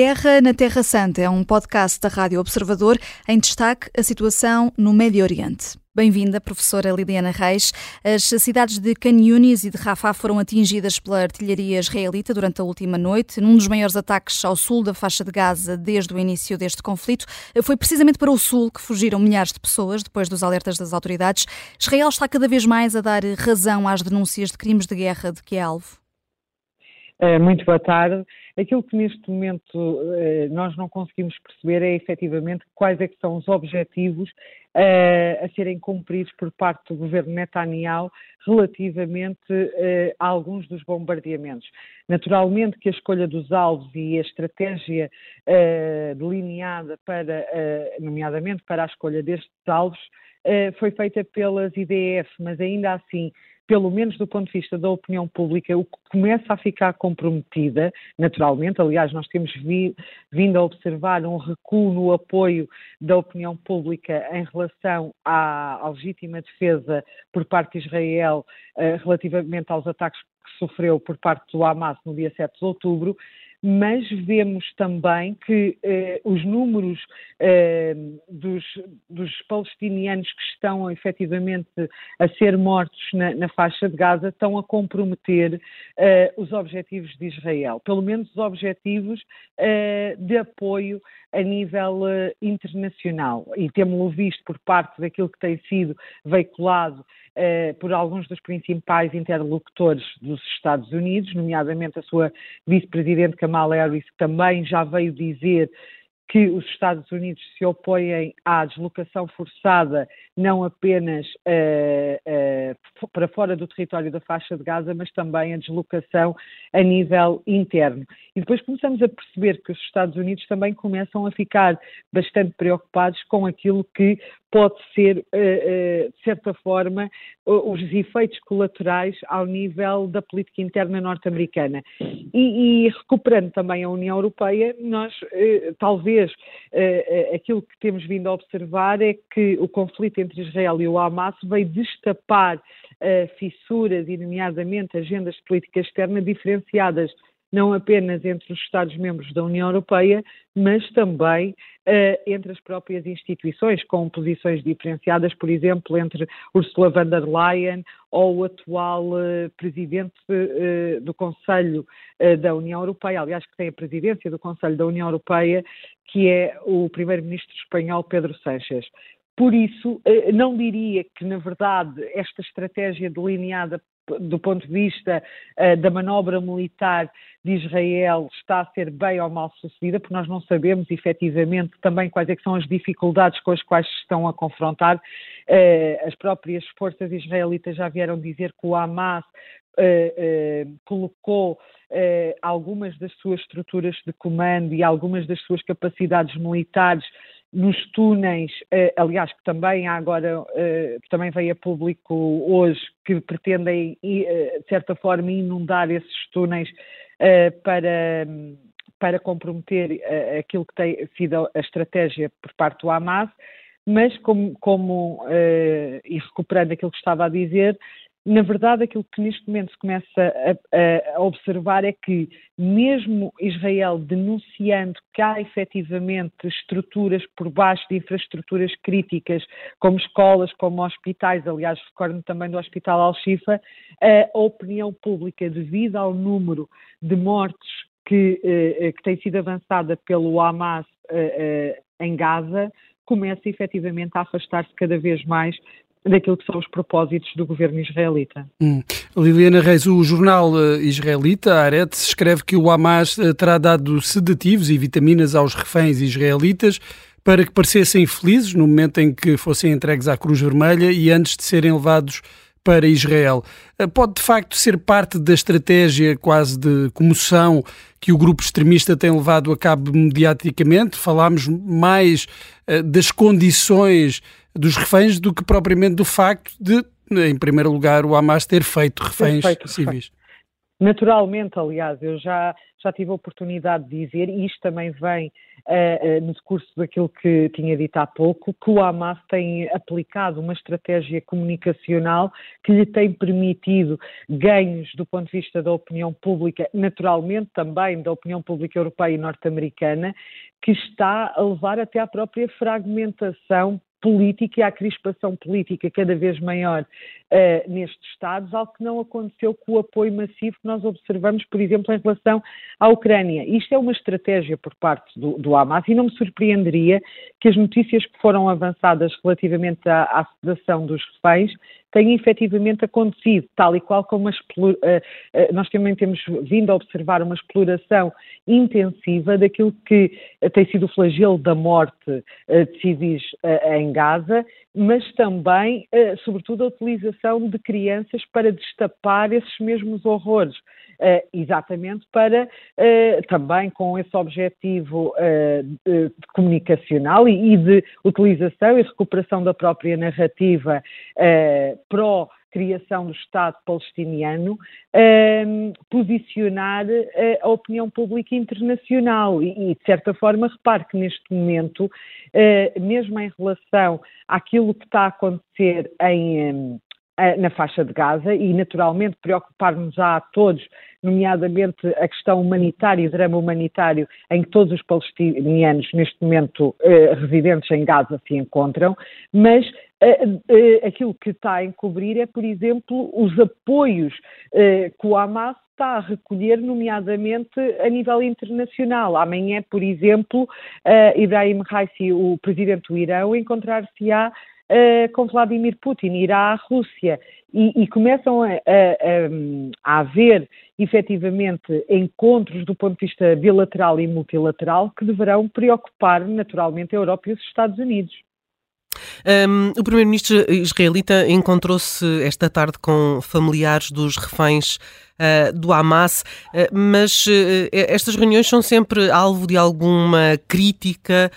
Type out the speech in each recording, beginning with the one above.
Guerra na Terra Santa é um podcast da Rádio Observador em destaque a situação no Médio Oriente. Bem-vinda, professora Liliana Reis. As cidades de Khan Yunis e de Rafah foram atingidas pela artilharia israelita durante a última noite, num dos maiores ataques ao sul da faixa de Gaza desde o início deste conflito. Foi precisamente para o sul que fugiram milhares de pessoas depois dos alertas das autoridades. Israel está cada vez mais a dar razão às denúncias de crimes de guerra de que é alvo. Eh, muito boa tarde. Aquilo que neste momento eh, nós não conseguimos perceber é efetivamente quais é são os objetivos eh, a serem cumpridos por parte do governo Netanyahu relativamente a alguns dos bombardeamentos. Naturalmente que a escolha dos alvos e a estratégia delineada para, nomeadamente para a escolha destes alvos, foi feita pelas IDF, mas ainda assim pelo menos do ponto de vista da opinião pública, o que começa a ficar comprometida, naturalmente, aliás, nós temos vi, vindo a observar um recuo no apoio da opinião pública em relação à, à legítima defesa por parte de Israel uh, relativamente aos ataques que sofreu por parte do Hamas no dia 7 de outubro, mas vemos também que eh, os números eh, dos, dos, palestinianos que estão efetivamente a ser mortos na, na faixa de Gaza estão a comprometer eh, os objetivos de Israel, pelo menos os objetivos eh, de apoio a nível eh, internacional. E temos-lo visto por parte daquilo que tem sido veiculado eh, por alguns dos principais interlocutores dos Estados Unidos, nomeadamente a sua vice-presidente Kamala Harris, que também já veio dizer que os Estados Unidos se opõem à deslocação forçada não apenas uh, uh, para fora do território da faixa de Gaza, mas também a deslocação a nível interno. E depois começamos a perceber que os Estados Unidos também começam a ficar bastante preocupados com aquilo que pode ser, uh, de certa forma, os efeitos colaterais ao nível da política interna norte-americana. E, e, recuperando também a União Europeia, nós talvez aquilo que temos vindo a observar é que o conflito entre Israel e o Hamas veio destapar fissuras e, nomeadamente, agendas de política externa diferenciadas não apenas entre os Estados-membros da União Europeia, mas também uh, entre as próprias instituições, com posições diferenciadas, por exemplo, entre Ursula von der Leyen ou o atual uh, presidente uh, do Conselho da União Europeia, aliás, que tem a presidência do Conselho da União Europeia, que é o primeiro-ministro espanhol Pedro Sánchez. Por isso, não diria que, na verdade, esta estratégia delineada do ponto de vista uh, da manobra militar de Israel está a ser bem ou mal sucedida, porque nós não sabemos efetivamente também quais é são as dificuldades com as quais se estão a confrontar. Uh, as próprias forças israelitas já vieram dizer que o Hamas uh, colocou algumas das suas estruturas de comando e algumas das suas capacidades militares nos túneis, eh, aliás, que também há agora, eh, que também veio a público hoje, que pretendem, eh, de certa forma, inundar esses túneis para, para comprometer aquilo que tem sido a estratégia por parte do Hamas, mas como, como e recuperando aquilo que estava a dizer, na verdade, aquilo que neste momento se começa a, a, observar é que, mesmo Israel denunciando que há efetivamente estruturas por baixo de infraestruturas críticas, como escolas, como hospitais, aliás, recordo-me também do Hospital Al-Shifa, a opinião pública, devido ao número de mortes que, eh, eh, que tem sido avançada pelo Hamas eh, em Gaza, começa efetivamente a afastar-se cada vez mais daquilo que são os propósitos do governo israelita. Hum. Liliana Reis, o jornal uh, israelita, Aretz, escreve que o Hamas uh, terá dado sedativos e vitaminas aos reféns israelitas para que parecessem felizes no momento em que fossem entregues à Cruz Vermelha e antes de serem levados para Israel. Uh, pode de facto ser parte da estratégia quase de comoção que o grupo extremista tem levado a cabo mediaticamente? Falámos mais das condições dos reféns do que propriamente do facto de, em primeiro lugar, o Hamas ter feito reféns feito civis. Naturalmente, aliás, eu já, já tive a oportunidade de dizer, e isto também vem uh, uh, no decurso daquilo que tinha dito há pouco, que o Hamas tem aplicado uma estratégia comunicacional que lhe tem permitido ganhos do ponto de vista da opinião pública, naturalmente também da opinião pública europeia e norte-americana, que está a levar até à própria fragmentação política e à crispação política cada vez maior uh, nestes Estados, algo que não aconteceu com o apoio massivo que nós observamos, por exemplo, em relação à Ucrânia. Isto é uma estratégia por parte do, do Hamas e não me surpreenderia que as notícias que foram avançadas relativamente à, à sedação dos reféns tenha efetivamente acontecido, tal e qual como uh, uh, nós também temos vindo a observar uma exploração intensiva daquilo que tem sido o flagelo da morte de civis em Gaza, mas também, sobretudo, a utilização de crianças para destapar esses mesmos horrores. Uh, exatamente para uh, também com esse objetivo comunicacional e, de utilização e recuperação da própria narrativa pró criação do Estado palestiniano, posicionar a opinião pública internacional. E, de certa forma, repare que neste momento, mesmo em relação àquilo que está a acontecer em na faixa de Gaza e, naturalmente, preocupar-nos a todos, nomeadamente a questão humanitária e o drama humanitário em que todos os palestinianos, neste momento, eh, residentes em Gaza, se encontram, mas eh, eh, aquilo que está a encobrir é, por exemplo, os apoios que o Hamas está a recolher, nomeadamente a nível internacional. Amanhã, por exemplo, Ibrahim Raisi, o presidente do Irão, encontrar-se-á com Vladimir Putin, irá à Rússia e, e começam a, a, a, haver efetivamente encontros do ponto de vista bilateral e multilateral que deverão preocupar naturalmente a Europa e os Estados Unidos. Um, o primeiro-ministro israelita encontrou-se esta tarde com familiares dos reféns uh, do Hamas, uh, mas uh, estas reuniões são sempre alvo de alguma crítica,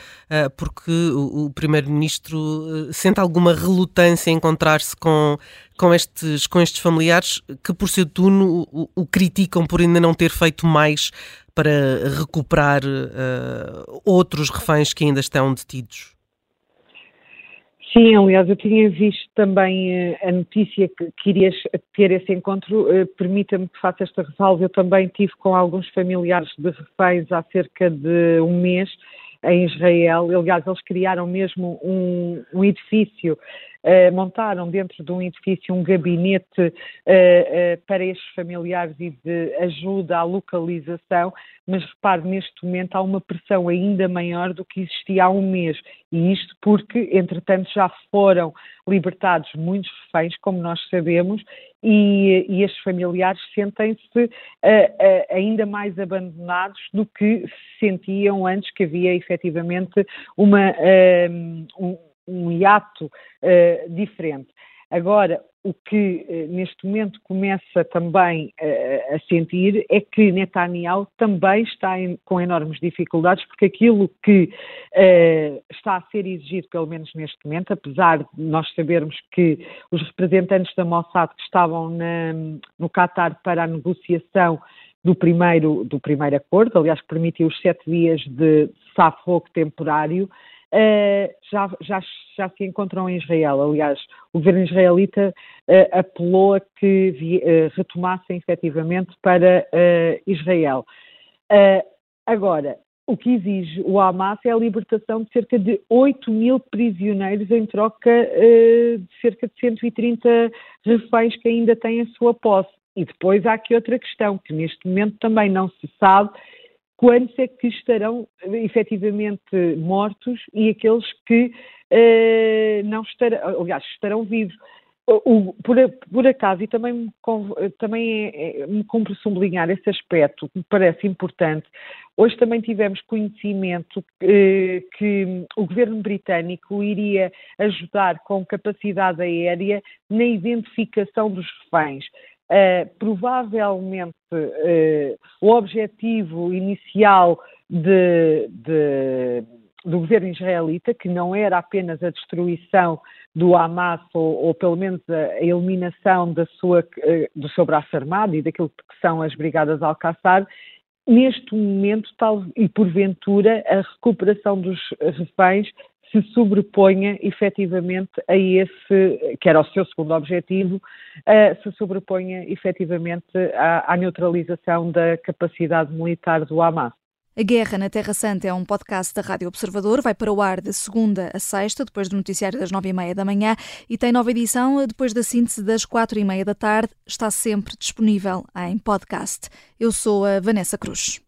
porque o, o primeiro-ministro sente alguma relutância em encontrar-se com, com, estes, com estes familiares que, por seu turno, o, o criticam por ainda não ter feito mais para recuperar outros reféns que ainda estão detidos. Sim, aliás, eu tinha visto também uh, a notícia que, que irias ter esse encontro. Uh, Permita-me que faça esta ressalva. Eu também tive com alguns familiares de reféns há cerca de um mês em Israel. Aliás, eles criaram mesmo um, um edifício Uh, montaram dentro de um edifício um gabinete uh, uh, para estes familiares e de ajuda à localização, mas repare, neste momento há uma pressão ainda maior do que existia há um mês, e isto porque, entretanto, já foram libertados muitos reféns, como nós sabemos, e, e estes familiares sentem-se ainda mais abandonados do que se sentiam antes que havia efetivamente uma, um, um hiato uh, diferente. Agora, o que uh, neste momento começa também uh, a sentir é que Netanyahu também está em, com enormes dificuldades, porque aquilo que está a ser exigido, pelo menos neste momento, apesar de nós sabermos que os representantes da Mossad que estavam na, no Qatar para a negociação do primeiro, do primeiro acordo, aliás, permitiu os sete dias de cessar-fogo temporário, uh, já, já, já se encontram em Israel. Aliás, o governo israelita uh, apelou a que vi, uh, retomassem efetivamente para Israel. agora, o que exige o Hamas é a libertação de cerca de 8 mil prisioneiros em troca de cerca de 130 reféns que ainda têm a sua posse. E depois há aqui outra questão, que neste momento também não se sabe, quantos é que estarão efetivamente mortos e aqueles que uh, não estarão, aliás, estarão vivos. O, por, por, acaso, e também, também é, é, me cumpre sublinhar esse aspecto, que me parece importante, hoje também tivemos conhecimento que, que o governo britânico iria ajudar com capacidade aérea na identificação dos reféns. Uh, provavelmente uh, o objetivo inicial de, de, do governo israelita, que não era apenas a destruição do Hamas, ou, ou pelo menos a, a, eliminação da sua, do seu braço armado e daquilo que são as brigadas Al-Qassar, neste momento, tal, e porventura, a recuperação dos reféns se sobreponha efetivamente a esse, que era o seu segundo objetivo, uh, se sobreponha efetivamente à, à neutralização da capacidade militar do Hamas. A Guerra na Terra Santa é um podcast da Rádio Observador. Vai para o ar de segunda a sexta, depois do noticiário das nove e meia da manhã, e tem nova edição depois da síntese das quatro e meia da tarde. Está sempre disponível em podcast. Eu sou a Vanessa Cruz.